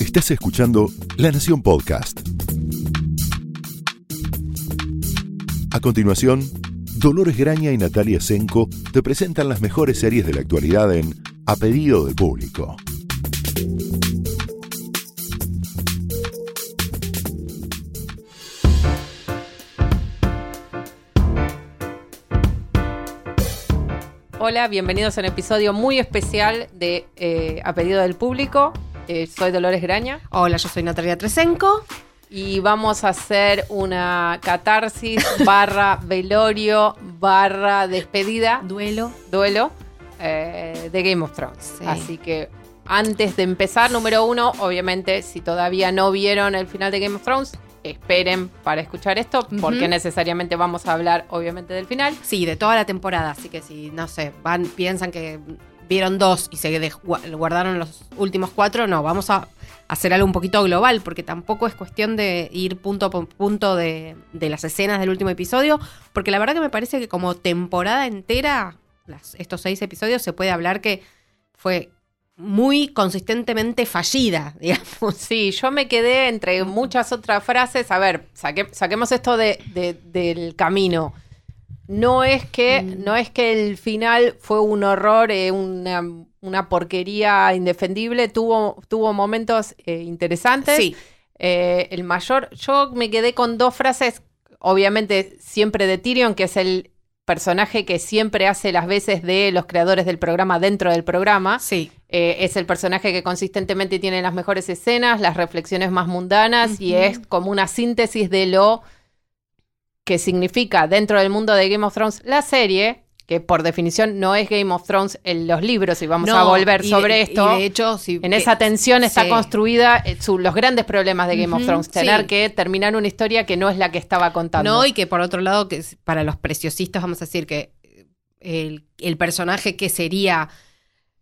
Estás escuchando La Nación Podcast. A continuación, Dolores Graña y Natalia Senko te presentan las mejores series de la actualidad en A Pedido del Público. Hola, bienvenidos a un episodio muy especial de eh, A Pedido del Público. Eh, soy Dolores Graña Hola, yo soy Natalia Tresenco. y vamos a hacer una catarsis barra velorio barra despedida, Duelo. duelo eh, de Game of Thrones. Sí. Así que antes de empezar, número uno, obviamente, si todavía no vieron el final de Game of Thrones, esperen para escuchar esto, porque necesariamente vamos a hablar, obviamente, del final. Sí, de toda la temporada. Así que si, no sé, van, piensan que vieron dos y se guardaron los últimos cuatro, no, vamos a hacer algo un poquito global, porque tampoco es cuestión de ir punto por punto de, de las escenas del último episodio, porque la verdad que me parece que como temporada entera, estos seis episodios, se puede hablar que fue muy consistentemente fallida, digamos. Sí, yo me quedé entre muchas otras frases. A ver, saque- saquemos esto de- del camino. No es que, Mm. no es que el final fue un horror, eh, una, una porquería indefendible. Tuvo, tuvo momentos eh, interesantes. Sí, Eh, el mayor, yo me quedé con dos frases, obviamente siempre de Tyrion, que es el personaje que siempre hace las veces de los creadores del programa dentro del programa. sí. Eh, es el personaje que consistentemente tiene las mejores escenas, las reflexiones más mundanas y es como una síntesis de lo que significa dentro del mundo de Game of Thrones la serie, que por definición no es Game of Thrones en los libros y vamos a volver sobre esto. de hecho, si- en esa tensión está sí. construida eh, su- los grandes problemas de Game of Thrones, tener sí. que terminar una historia que no es la que estaba contando. No, y que por otro lado, que para los preciosistas vamos a decir que el, el personaje que sería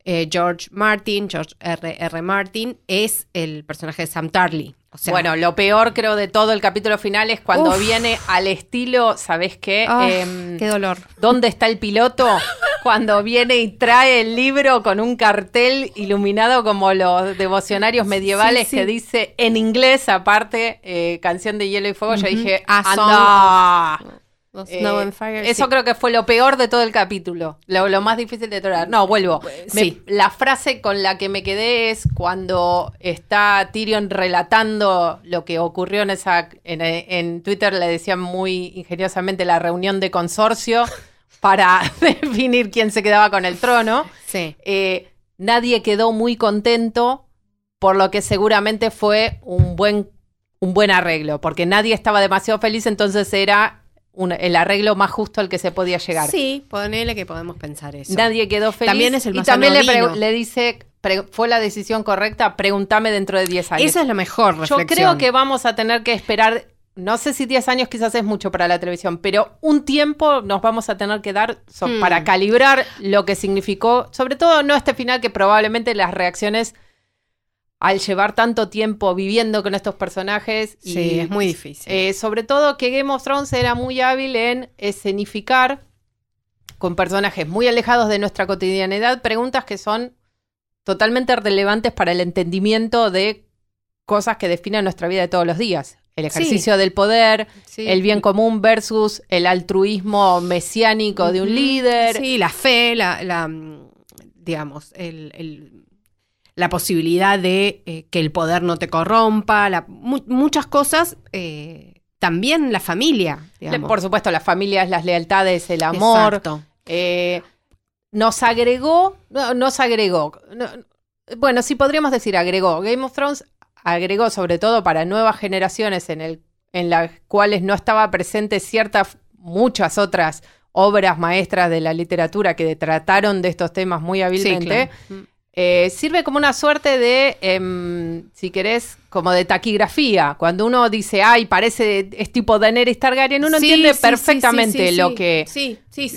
eh, George Martin, George R. R. Martin, es el personaje de Sam Tarly. O sea, bueno, lo peor creo de todo el capítulo final es cuando Uf. viene al estilo, ¿sabes qué? ah, Em, qué dolor. ¿Dónde está el piloto? Cuando viene y trae el libro con un cartel iluminado como los devocionarios medievales Sí, sí. que dice en inglés, aparte, eh, canción de hielo y fuego. Yo dije, A anda. Eh, and Fire, eso sí. creo que fue lo peor de todo el capítulo, lo, lo más difícil de tolerar. No, vuelvo. Me- sí. la frase con la que me quedé es cuando está Tyrion relatando lo que ocurrió en esa. En, en Twitter le decían muy ingeniosamente la reunión de consorcio para definir quién se quedaba con el trono. Sí. Eh, nadie quedó muy contento, por lo que seguramente fue un buen, un buen arreglo, porque nadie estaba demasiado feliz, entonces era un- el arreglo más justo al que se podía llegar. Sí, ponele que podemos pensar eso. Nadie quedó feliz. También es el y más también le, dice, fue la decisión correcta, pregúntame dentro de 10 años. Esa es la mejor Yo reflexión. creo que vamos a tener que esperar, no sé si 10 años quizás es mucho para la televisión, pero un tiempo nos vamos a tener que dar so- Hmm. para calibrar lo que significó, sobre todo no este final, que probablemente las reacciones al llevar tanto tiempo viviendo con estos personajes. y- Sí, es muy difícil. eh, sobre todo que Game of Thrones era muy hábil en escenificar con personajes muy alejados de nuestra cotidianidad preguntas que son totalmente relevantes para el entendimiento de cosas que definen nuestra vida de todos los días. El ejercicio del poder, Sí. el bien común versus el altruismo mesiánico de un líder. Sí, la fe, la, la, digamos, el, el- la posibilidad de eh, que el poder no te corrompa, la- mu- muchas cosas. eh, también la familia, digamos. Por supuesto, las familias, las lealtades, el amor. Exacto. Eh, nos agregó, no, nos agregó, no, bueno, sí podríamos decir agregó. Game of Thrones agregó sobre todo para nuevas generaciones en, el, en las cuales no estaba presente ciertas, muchas otras obras maestras de la literatura que trataron de estos temas muy Sí, hábilmente. claro. Eh, sirve como una suerte de, em, si querés, como de taquigrafía. Cuando uno dice, ay, parece, es tipo Daenerys Targaryen, uno Sí, entiende sí, perfectamente sí, sí, lo que...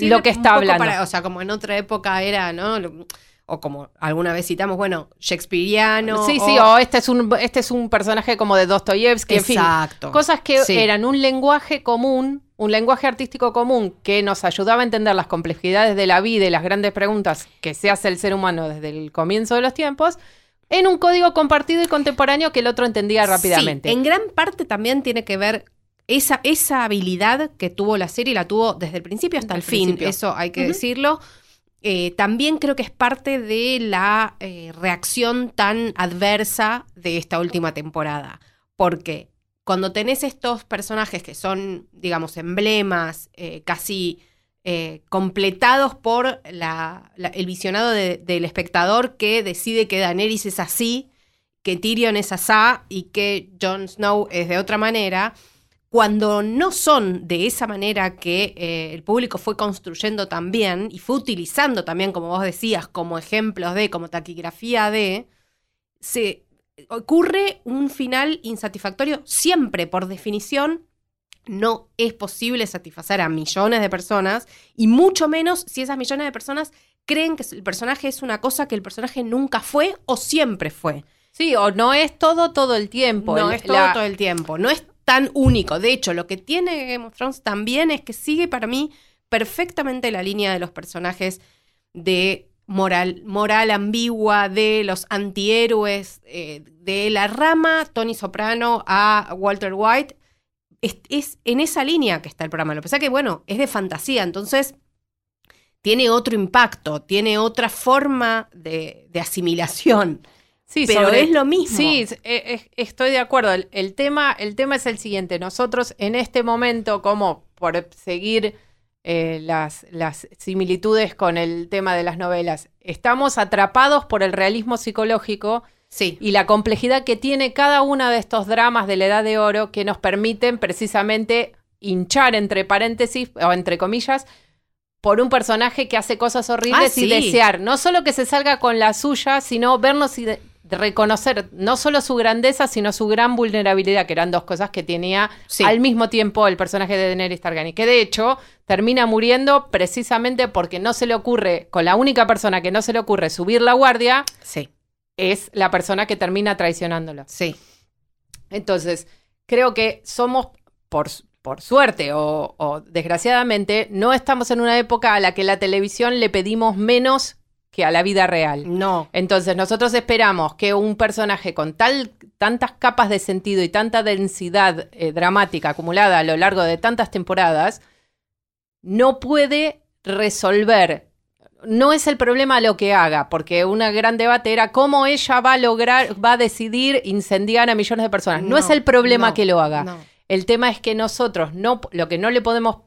Lo que está hablando. para- o sea, como en otra época era, ¿no? Lo- O como alguna vez citamos, bueno, Shakespeareano. sí, o- sí, o este es un, este es un personaje como de Dostoyevsky, en fin. Exacto. Cosas que eran un lenguaje común, un lenguaje artístico común que nos ayudaba a entender las complejidades de la vida y las grandes preguntas que se hace el ser humano desde el comienzo de los tiempos, en un código compartido y contemporáneo que el otro entendía rápidamente. Sí, en gran parte también tiene que ver esa, esa habilidad que tuvo la serie, la tuvo desde el principio hasta Desde el fin, principio. eso hay que decirlo. Eh, también creo que es parte de la eh, reacción tan adversa de esta última temporada. Porque cuando tenés estos personajes que son, digamos, emblemas, eh, casi eh, completados por el visionado de- del espectador que decide que Daenerys es así, que Tyrion es asá y que Jon Snow es de otra manera, cuando no son de esa manera que eh, el público fue construyendo también y fue utilizando también, como vos decías, como ejemplos de, como taquigrafía de, se ocurre un final insatisfactorio siempre, por definición. No es posible satisfacer a millones de personas y mucho menos si esas millones de personas creen que el personaje es una cosa que el personaje nunca fue o siempre fue. Sí, o no es todo todo el tiempo. No El- es todo la- todo el tiempo, no es tan único. De hecho, lo que tiene Game of Thrones también es que sigue para mí perfectamente la línea de los personajes de moral, moral ambigua, de los antihéroes, eh, de la rama Tony Soprano a Walter White. Es, es en esa línea que está el programa. Lo que pasa que, bueno, es de fantasía, entonces tiene otro impacto, tiene otra forma de, de asimilación. Sí, pero sobre- es lo mismo. Sí, es- es- estoy de acuerdo. El, el tema, el tema es el siguiente. Nosotros en este momento, como por seguir eh, las, las similitudes con el tema de las novelas, estamos atrapados por el realismo psicológico Sí. y la complejidad que tiene cada uno de estos dramas de la Edad de Oro que nos permiten precisamente hinchar entre paréntesis o entre comillas por un personaje que hace cosas horribles Ah, sí. y desear no solo que se salga con la suya, sino vernos reconocer no solo su grandeza, sino su gran vulnerabilidad, que eran dos cosas que tenía Sí. al mismo tiempo el personaje de Daenerys Targaryen, que de hecho termina muriendo precisamente porque no se le ocurre, con la única persona que no se le ocurre subir la guardia, Sí, es la persona que termina traicionándolo. sí. Entonces, creo que somos, por, por suerte o, o desgraciadamente, no estamos en una época a la que la televisión le pedimos menos que a la vida real. No. Entonces, nosotros esperamos que un personaje con tal, tantas capas de sentido y tanta densidad eh, dramática acumulada a lo largo de tantas temporadas, no puede resolver. No es el problema lo que haga, porque un gran debate era cómo ella va a lograr, va a decidir incendiar a millones de personas. No, es el problema no, que lo haga. no. El tema es que nosotros no, lo que no le podemos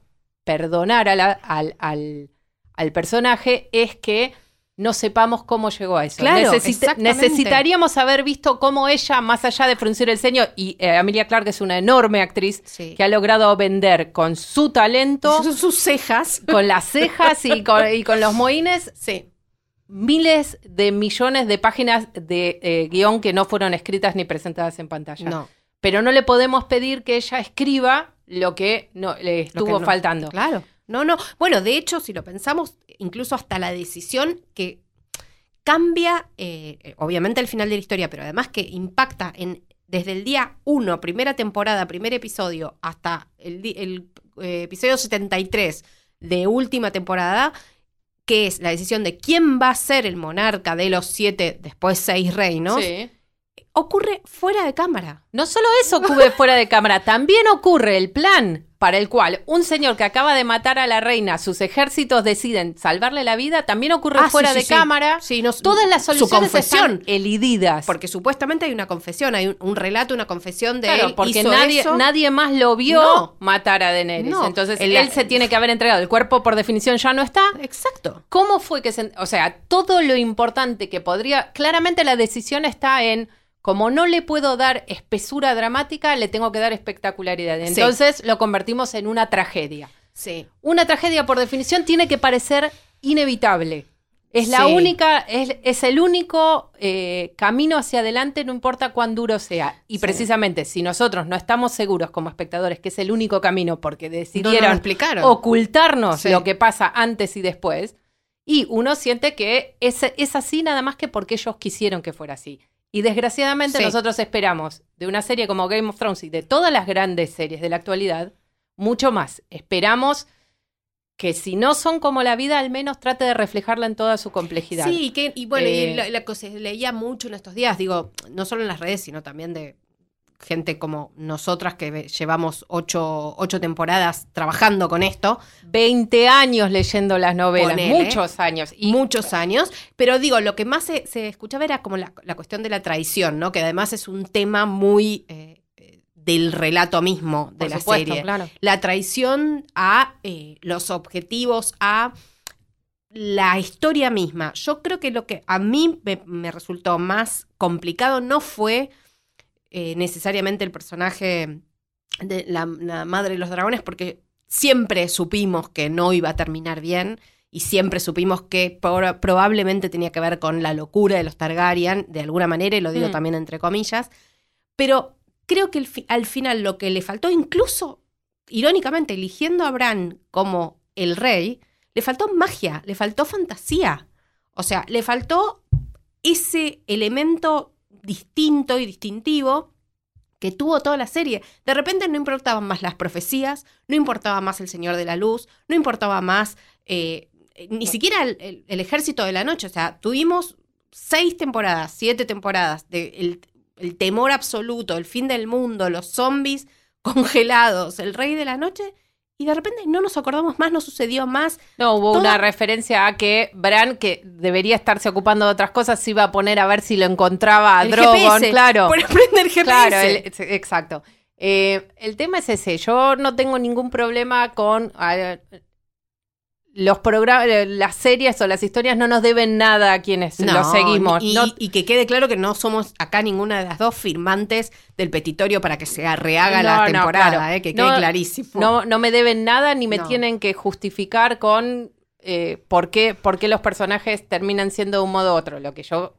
perdonar a la- al, al- al personaje es que no sepamos cómo llegó a eso. Claro, necesitaríamos haber visto cómo ella, más allá de fruncir el ceño, y eh, Amelia Clark es una enorme actriz Sí. que ha logrado vender con su talento, Son sus cejas. con las cejas y con, y con los moines, Sí. miles de millones de páginas de eh, guion que no fueron escritas ni presentadas en pantalla No. pero no le podemos pedir que ella escriba lo que no, le que estuvo no- faltando. Claro. No, no. Bueno, de hecho, si lo pensamos, incluso hasta la decisión que cambia, eh, obviamente el final de la historia, pero además que impacta en desde el día 1, primera temporada, primer episodio, hasta el, el, eh, episodio 73 de última temporada, que es la decisión de quién va a ser el monarca de los siete, después seis reinos, Sí. ocurre fuera de cámara. No solo eso ocurre fuera de cámara, también ocurre el plan para el cual un señor que acaba de matar a la reina, sus ejércitos deciden salvarle la vida, también ocurre Ah, fuera sí, sí, de sí. cámara. Sí, no- Todas las soluciones están elididas. Porque supuestamente hay una confesión, hay un, un relato, una confesión de Claro, él. porque hizo nadie, eso. nadie más lo vio No. matar a Daenerys. No. Entonces El- él se tiene que haber entregado. El cuerpo, por definición, ya no está. Exacto. ¿Cómo fue que se.? O sea, todo lo importante que podría. Claramente la decisión está en. Como no le puedo dar espesura dramática, le tengo que dar espectacularidad. Sí. Entonces lo convertimos en una tragedia. Sí. Una tragedia, por definición, tiene que parecer inevitable. Es la Sí. única, es, es el único eh, camino hacia adelante, no importa cuán duro sea. Y Sí. precisamente, si nosotros no estamos seguros como espectadores que es el único camino porque no decidieron ocultarnos Sí. lo que pasa antes y después. Y uno siente que es, es así nada más que porque ellos quisieron que fuera así. Y desgraciadamente Sí. nosotros esperamos de una serie como Game of Thrones y de todas las grandes series de la actualidad, mucho más. Esperamos que si no son como la vida, al menos trate de reflejarla en toda su complejidad. Sí, que, y bueno, Eh, y la, la cosa leía mucho en estos días, digo, no solo en las redes, sino también de gente como nosotras que llevamos ocho, ocho temporadas trabajando con esto, 20 años leyendo las novelas, muchos años. Y muchos años, pero digo, lo que más se, se escuchaba era como la, la cuestión de la traición, ¿no? Que además es un tema muy eh, eh, del relato mismo de por la supuesto, serie. claro. La traición a eh, los objetivos, a la historia misma. Yo creo que lo que a mí me, me resultó más complicado no fue eh, necesariamente el personaje de la, la madre de los dragones, porque siempre supimos que no iba a terminar bien y siempre supimos que por- probablemente tenía que ver con la locura de los Targaryen, de alguna manera, y lo digo Mm. también entre comillas, pero creo que el al final lo que le faltó, incluso irónicamente, eligiendo a Bran como el rey, le faltó magia, le faltó fantasía. O sea, le faltó ese elemento distinto y distintivo que tuvo toda la serie. De repente no importaban más las profecías, no importaba más el Señor de la Luz, no importaba más eh, eh, ni siquiera el, Ejército de la Noche. O sea, tuvimos seis temporadas, siete temporadas de el, el temor absoluto, el fin del mundo, los zombies congelados, el Rey de la Noche, y de repente no nos acordamos más, no sucedió más. No, hubo Toda- una referencia a que Bran, que debería estarse ocupando de otras cosas, se iba a poner a ver si lo encontraba a El Drogon, GPS, claro. Por aprender GPS. Claro, el- exacto. Eh, el tema es ese. Yo no tengo ningún problema con los programas, las series o las historias no nos deben nada a quienes No, los seguimos. Y, No- y que quede claro que no somos acá ninguna de las dos firmantes del petitorio para que se rehaga No, la temporada, claro. eh, que quede clarísimo. no, no me deben nada ni me tienen que justificar con eh, por, qué, por qué los personajes terminan siendo de un modo u otro. Lo que yo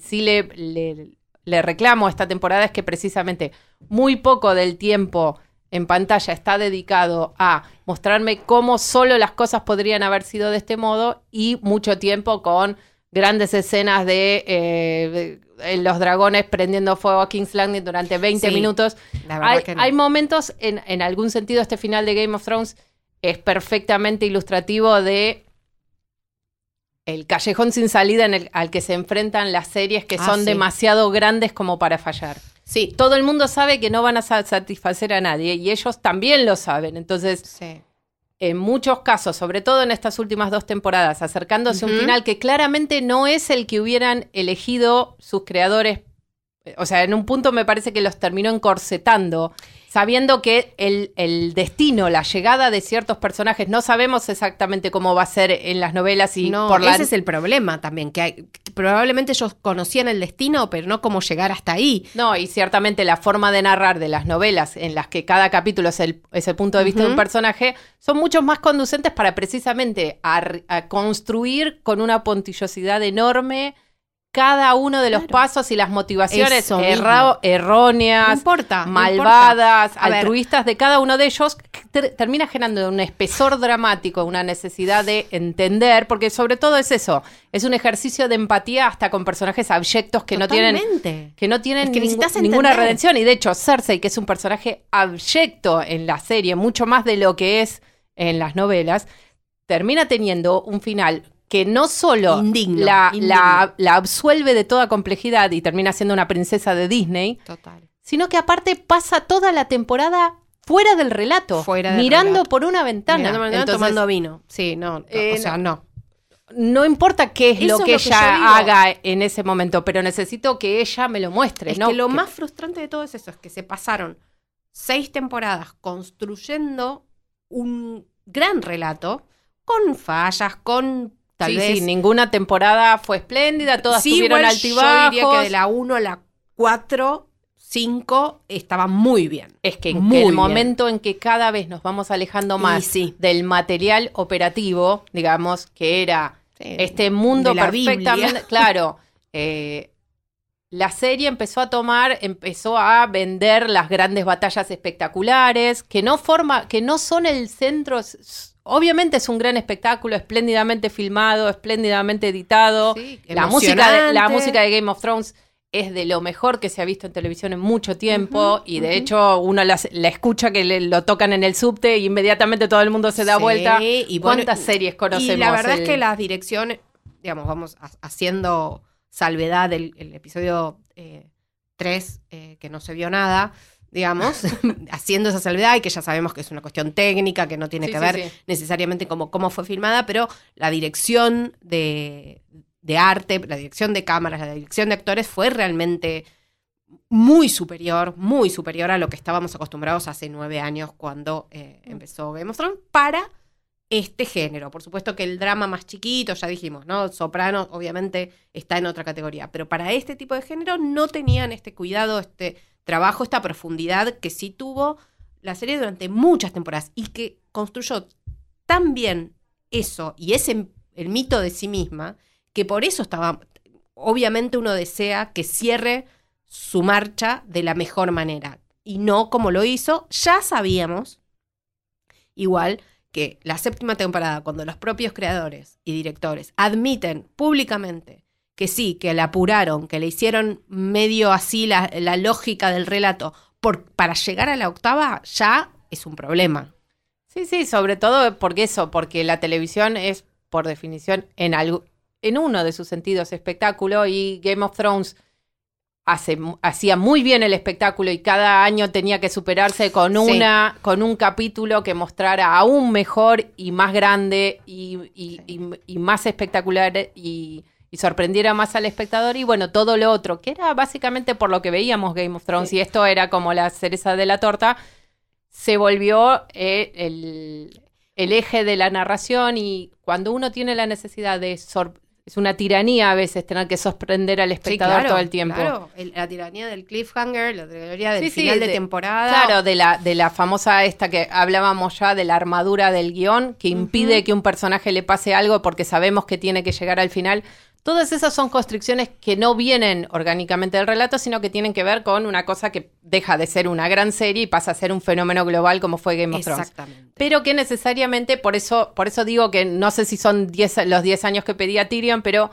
sí le, le, le reclamo a esta temporada es que precisamente muy poco del tiempo en pantalla está dedicado a mostrarme cómo solo las cosas podrían haber sido de este modo y mucho tiempo con grandes escenas de, eh, de- los dragones prendiendo fuego a King's Landing durante 20 Sí. minutos La verdad hay, que no. hay momentos, en, en algún sentido, este final de Game of Thrones es perfectamente ilustrativo de el callejón sin salida en el, al que se enfrentan las series que Ah, son sí. demasiado grandes como para fallar. Sí, Todo el mundo sabe que no van a sa- satisfacer a nadie y ellos también lo saben. Entonces, sí. en muchos casos, sobre todo en estas últimas dos temporadas, acercándose a un final que claramente no es el que hubieran elegido sus creadores. O sea, en un punto me parece que los terminó encorsetando, sabiendo que el, el destino, la llegada de ciertos personajes, no sabemos exactamente cómo va a ser en las novelas y no, por la... ese es el problema también, que, hay- que probablemente ellos conocían el destino, pero no cómo llegar hasta ahí. No, y ciertamente la forma de narrar de las novelas en las que cada capítulo es el, es el punto de vista de un personaje son mucho más conducentes para precisamente a construir con una puntillosidad enorme cada uno de los Claro. pasos y las motivaciones erra- erróneas, No importa. no malvadas, importa. A ver, altruistas de cada uno de ellos, ter- termina generando un espesor dramático, una necesidad de entender, porque sobre todo es eso, es un ejercicio de empatía hasta con personajes abyectos que no tienen que no tienen Es que ninguna redención. Y de hecho, Cersei, que es un personaje abyecto en la serie, mucho más de lo que es en las novelas, termina teniendo un final que no solo Indigno, la, indigno. la- la absuelve de toda complejidad y termina siendo una princesa de Disney, Total. sino que aparte pasa toda la temporada fuera del relato, Fuera del mirando relato. por una ventana. Mirando, mirando, Entonces, tomando vino. Sí, no, no, eh, o sea, no. no importa qué es Eso lo es que lo ella haga en ese momento, pero necesito que ella me lo muestre. Es ¿no? que lo Que- más frustrante de todo es eso, es que se pasaron seis temporadas construyendo un gran relato con fallas, con tal sí, vez... sí, ninguna temporada fue espléndida, todas Sí, tuvieron igual altibajos. Yo diría que de la 1 a la 4, 5 estaba muy bien. Es que en el bien. momento en que cada vez nos vamos alejando más sí. del material operativo, digamos, que era Sí, este mundo perfectamente. Biblia. Claro. eh, la serie empezó a tomar, empezó a vender las grandes batallas espectaculares, que no forma, que no son el centro. Obviamente es un gran espectáculo, espléndidamente filmado, espléndidamente editado. Sí, la música, de, la música de Game of Thrones es de lo mejor que se ha visto en televisión en mucho tiempo y de hecho uno la, la escucha que le- lo tocan en el subte y inmediatamente todo el mundo se da Sí, vuelta. y bueno, ¿Cuántas series conocemos? Y la verdad El- es que las direcciones, digamos, vamos ha- haciendo salvedad del el episodio 3, que no se vio nada, digamos, haciendo esa salvedad y que ya sabemos que es una cuestión técnica, que no tiene Sí, que sí, ver sí. necesariamente como cómo fue filmada, pero la dirección de, de arte, la dirección de cámaras, la dirección de actores fue realmente muy superior, muy superior a lo que estábamos acostumbrados hace nueve años cuando eh, empezó Game of Thrones para este género. Por supuesto que el drama más chiquito, ya dijimos, ¿no? Soprano obviamente está en otra categoría, pero para este tipo de género no tenían este cuidado, este trabajo, esta profundidad que sí tuvo la serie durante muchas temporadas y que construyó tan bien eso y ese el mito de sí misma que por eso estaba obviamente uno desea que cierre su marcha de la mejor manera y no como lo hizo, ya sabíamos igual que la séptima temporada cuando los propios creadores y directores admiten públicamente que sí, que la apuraron, que le hicieron medio así la, la lógica del relato por, para llegar a la octava, ya es un problema. Sí, sí, sobre todo porque eso, porque la televisión es, por definición, en algo, en uno de sus sentidos espectáculo y Game of Thrones hace, hacía muy bien el espectáculo y cada año tenía que superarse con Sí. una, con un capítulo que mostrara aún mejor y más grande y, y- Sí. y- y más espectacular y, y sorprendiera más al espectador y bueno, todo lo otro, que era básicamente por lo que veíamos Game of Thrones Sí. y esto era como la cereza de la torta, se volvió eh, el, el eje de la narración y cuando uno tiene la necesidad de... sor- es una tiranía a veces tener que sorprender al espectador todo el tiempo. Claro, el- la tiranía del cliffhanger, la tiranía del Sí, sí, final de, de- temporada. Claro, de la, de la famosa esta que hablábamos ya de la armadura del guion, que impide Ujú. que un personaje le pase algo porque sabemos que tiene que llegar al final. Todas esas son constricciones que no vienen orgánicamente del relato, sino que tienen que ver con una cosa que deja de ser una gran serie y pasa a ser un fenómeno global como fue Game of Thrones. Exactamente. Pero que necesariamente, por eso, por eso digo que no sé si son 10 los 10 años que pedía Tyrion, pero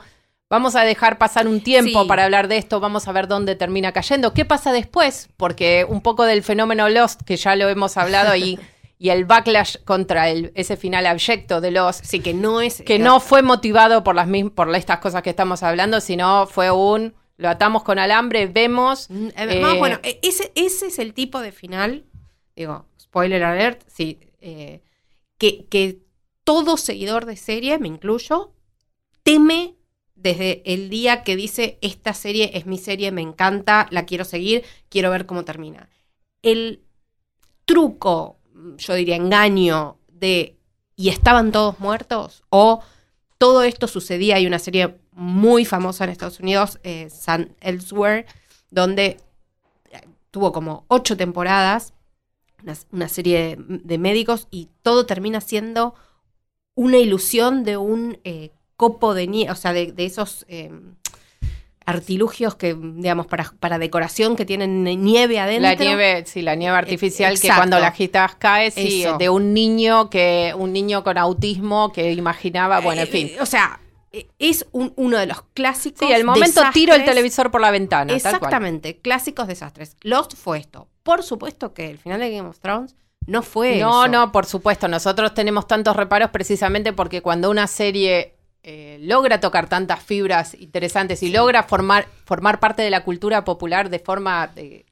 vamos a dejar pasar un tiempo Sí. para hablar de esto, vamos a ver dónde termina cayendo. ¿Qué pasa después? Porque un poco del fenómeno Lost, que ya lo hemos hablado, y, y el backlash contra el, ese final abyecto de Lost, Sí, que no es. que no fue motivado por las mismas, por estas cosas que estamos hablando, sino fue un lo atamos con alambre, vemos. Mm, Además, eh, bueno, e- ese, ese es el tipo de final, digo, spoiler alert, sí, eh, que, que todo seguidor de serie, me incluyo, teme desde el día que dice, esta serie es mi serie, me encanta, la quiero seguir, quiero ver cómo termina. El truco, yo diría engaño de, ¿y estaban todos muertos? O todo esto sucedía, hay una serie muy famosa en Estados Unidos, eh, San Elsewhere, donde eh, tuvo como ocho temporadas, una, serie de, médicos, y todo termina siendo una ilusión de un eh, copo de nieve, o sea, de, de esos eh, artilugios que, digamos, para, para decoración que tienen nieve adentro. La nieve, sí, la nieve artificial que cuando la agitas cae, sí, Eso. de un niño que, un niño con autismo que imaginaba, bueno, en Eh, fin. eh, o sea, eh, es un- uno de los clásicos. Sí, el momento tiro el televisor por la ventana. tal cual. Exactamente, clásicos desastres. Lost fue esto. Por supuesto que el final de Game of Thrones no fue No, eso. no, por supuesto. Nosotros tenemos tantos reparos precisamente porque cuando una serie eh, logra tocar tantas fibras interesantes y logra formar, formar parte de la cultura popular de forma eh,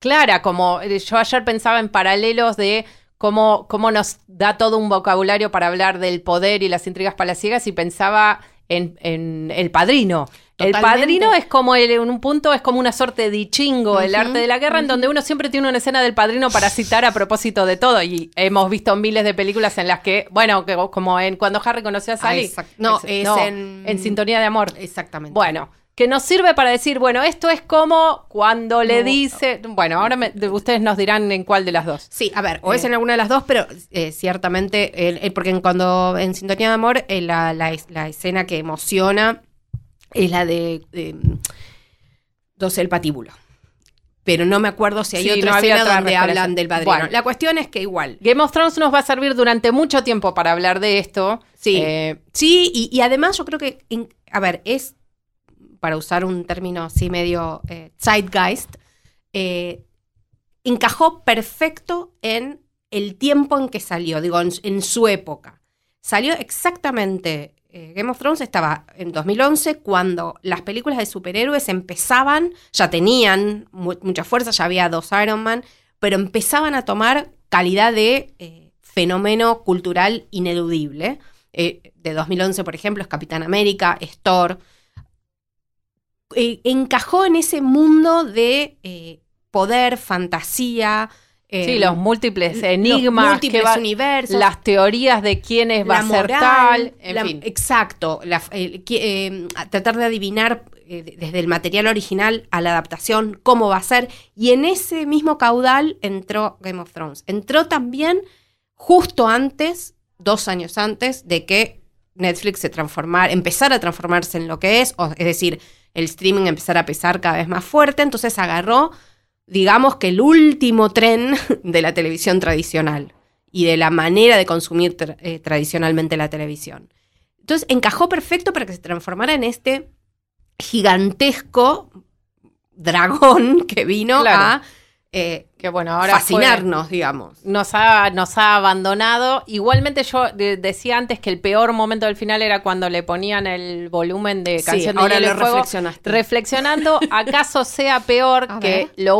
clara, como eh, yo ayer pensaba en paralelos de cómo, cómo nos da todo un vocabulario para hablar del poder y las intrigas palaciegas y pensaba en, en El Padrino. El. Padrino es como, el- en un punto, es como una suerte de chingo, el arte de la guerra, en donde uno siempre tiene una escena del Padrino para citar a propósito de todo. Y hemos visto miles de películas en las que, bueno, que, como en Cuando Harry conoció a Ah, Sally. exact- no, es en- en Sintonía de Amor. Exactamente. Bueno, que nos sirve para decir, bueno, esto es como cuando le No. dice. Bueno, ahora me- ustedes nos dirán en cuál de las dos. Sí, a ver, o es Eh. en alguna de las dos, pero eh, ciertamente, el- el- porque en, cuando en Sintonía de Amor, eh, la, la escena que emociona es la de 12 el patíbulo. Pero no me acuerdo si hay Sí, otra no escena otra donde hablan del padrino. Bueno. La cuestión es que igual. Game of Thrones nos va a servir durante mucho tiempo para hablar de esto. Sí. Eh, Sí, y, y además yo creo que, a ver, es para usar un término así medio eh, zeitgeist, eh, encajó perfecto en el tiempo en que salió, digo, en, en su época. Salió exactamente, eh, Game of Thrones estaba en 2011 cuando las películas de superhéroes empezaban, ya tenían mu- mucha fuerza, ya había dos Iron Man, pero empezaban a tomar calidad de eh, fenómeno cultural ineludible. Eh, de 2011, por ejemplo, es Capitán América, es Thor. Encajó en ese mundo de poder, fantasía. Eh, Sí, los múltiples los enigmas, múltiples que va- universos, las teorías de quiénes va a ser tal, en la- fin. Exacto, la- eh, tratar de adivinar eh, de- desde el material original a la adaptación cómo va a ser. Y en ese mismo caudal entró Game of Thrones. Entró también justo antes, dos años antes, de que Netflix se transformara, empezara a transformarse en lo que es, o- es decir, el streaming empezara a pesar cada vez más fuerte, entonces agarró, digamos que el último tren de la televisión tradicional y de la manera de consumir tra- eh, tradicionalmente la televisión. Entonces encajó perfecto para que se transformara en este gigantesco dragón que vino Claro. a eh, que bueno, ahora fue- fascinarnos, digamos. nos ha, nos ha abandonado. Igualmente yo de- decía antes que el peor momento del final era cuando le ponían el volumen de Sí, canción de ahora Hielo y lo Fuego. reflexionaste. Reflexionando, ¿acaso sea peor que lo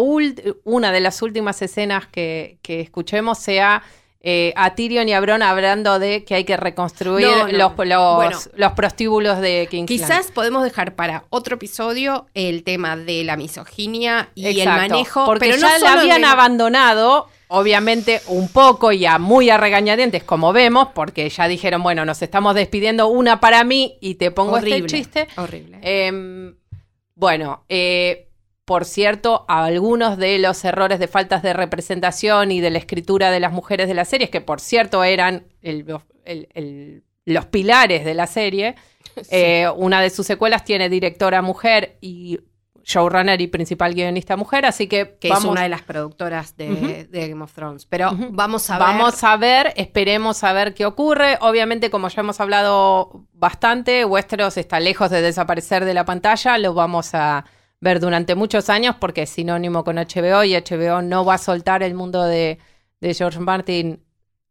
una de las últimas escenas que, que escuchemos sea eh, a Tyrion y a Bron hablando de que hay que reconstruir No, no. Los, los, Bueno. los prostíbulos de King's Landing? Quizás podemos dejar para otro episodio el tema de la misoginia y el manejo, porque pero ya no la habían de- abandonado, obviamente un poco y a muy a regañadientes, como vemos, porque ya dijeron, bueno, nos estamos despidiendo una para mí y te pongo horrible, este chiste. Horrible. Em, bueno, eh, por cierto, algunos de los errores de faltas de representación y de la escritura de las mujeres de la serie, que por cierto eran el- el- el- los pilares de la serie, eh, una de sus secuelas tiene directora mujer y showrunner y principal guionista mujer, así que, que vamos, es una de las productoras de, de Game of Thrones. Pero vamos a ver. Vamos a ver, esperemos a ver qué ocurre. Obviamente, como ya hemos hablado bastante, Westeros está lejos de desaparecer de la pantalla, lo vamos a ver durante muchos años porque es sinónimo con HBO y HBO no va a soltar el mundo de, de George Martin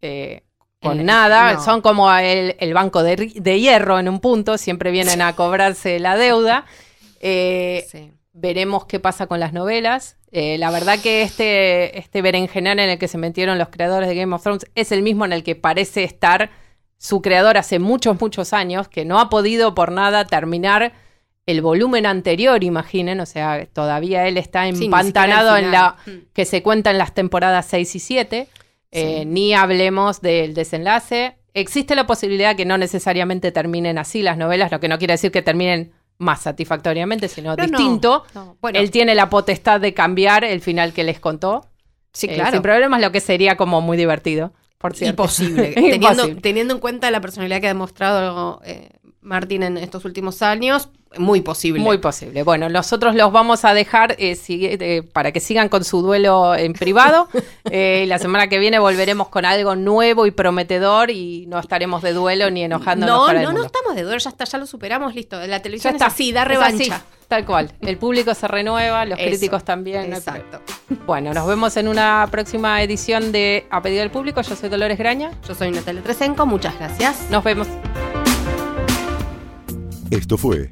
eh, con El- nada. no. Son como el, el banco de, de hierro en un punto, siempre vienen a cobrarse la deuda. Eh, Sí. Veremos qué pasa con las novelas. Eh, la verdad que este, este berenjenal en el que se metieron los creadores de Game of Thrones es el mismo en el que parece estar su creador hace muchos, muchos años, que no ha podido por nada terminar el volumen anterior, imaginen. O sea, todavía él está empantanado en la. Mm. que se cuenta en las temporadas 6 y 7. Eh. Ni hablemos del desenlace. Existe la posibilidad que no necesariamente terminen así las novelas, lo que no quiere decir que terminen más satisfactoriamente, sino No, no, distinto. no. Bueno, Él tiene la potestad de cambiar el final que les contó. sí, Eh, claro. sin problemas, lo que sería como muy divertido, por cierto. Imposible. Teniendo en cuenta la personalidad que ha demostrado eh, Martín en estos últimos años, muy posible. Muy posible. Bueno, nosotros los vamos a dejar eh, eh, para que sigan con su duelo en privado. Eh, y la semana que viene volveremos con algo nuevo y prometedor y no estaremos de duelo ni enojándonos no, para el no, no mundo. estamos de duelo, ya está, ya lo superamos, listo. La Ya televisión está. es así, da Es revancha. así, tal cual. El público se renueva, los Eso, críticos también. no Exacto. Bueno, nos vemos en una próxima edición de A Pedido del Público. Yo soy Dolores Graña. Yo soy Natalia Tresenco, muchas gracias. Nos vemos. Esto fue